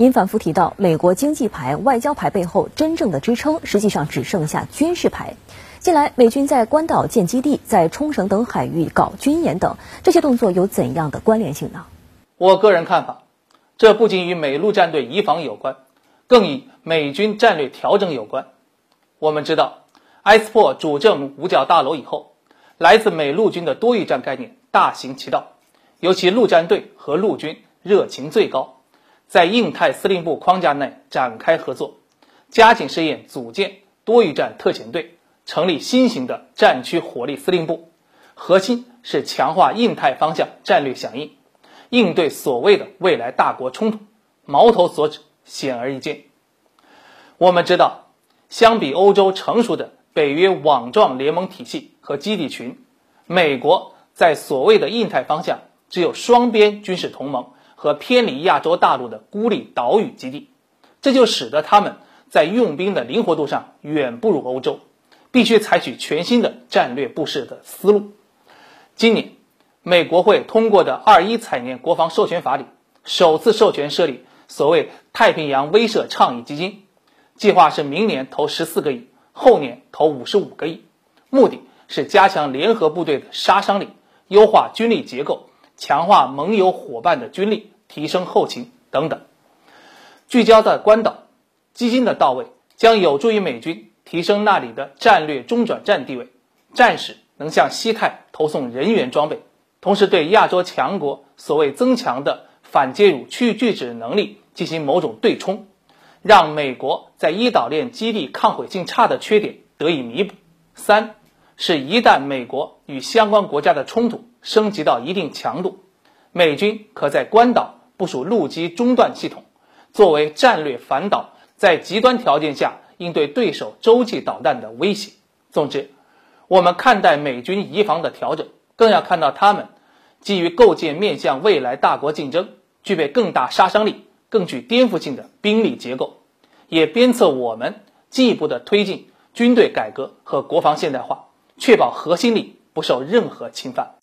您反复提到，美国经济牌、外交牌背后真正的支撑，实际上只剩下军事牌。近来，美军在关岛建基地，在冲绳等海域搞军演等，这些动作有怎样的关联性呢？我个人看法，这不仅与美陆战队移防有关，更与美军战略调整有关。我们知道，埃斯珀主政五角大楼以后，来自美陆军的多域战概念大行其道，尤其陆战队和陆军热情最高。在印太司令部框架内展开合作，加紧试验组建多域战特遣队，成立新型的战区火力司令部，核心是强化印太方向战略响应，应对所谓的未来大国冲突。矛头所指显而易见。我们知道，相比欧洲成熟的北约网状联盟体系和基地群，美国在所谓的印太方向只有双边军事同盟。和偏离亚洲大陆的孤立岛屿基地，这就使得他们在用兵的灵活度上远不如欧洲，必须采取全新的战略布设的思路。今年，美国会通过的二一财年国防授权法里，首次授权设立所谓太平洋威慑倡议基金，计划是明年投十四个亿，后年投五十五个亿，目的是加强联合部队的杀伤力，优化军力结构。强化盟友伙伴的军力，提升后勤等等。聚焦在关岛，基金的到位将有助于美军提升那里的战略中转站地位，战时能向西太投送人员装备，同时对亚洲强国所谓增强的反介入区域拒止能力进行某种对冲，让美国在伊岛链基地抗毁性差的缺点得以弥补。三是一旦美国与相关国家的冲突。升级到一定强度，美军可在关岛部署陆基中断系统，作为战略反导，在极端条件下应对对手洲际导弹的威胁。总之，我们看待美军移防的调整，更要看到他们基于构建面向未来大国竞争、具备更大杀伤力、更具颠覆性的兵力结构，也鞭策我们进一步的推进军队改革和国防现代化，确保核心力不受任何侵犯。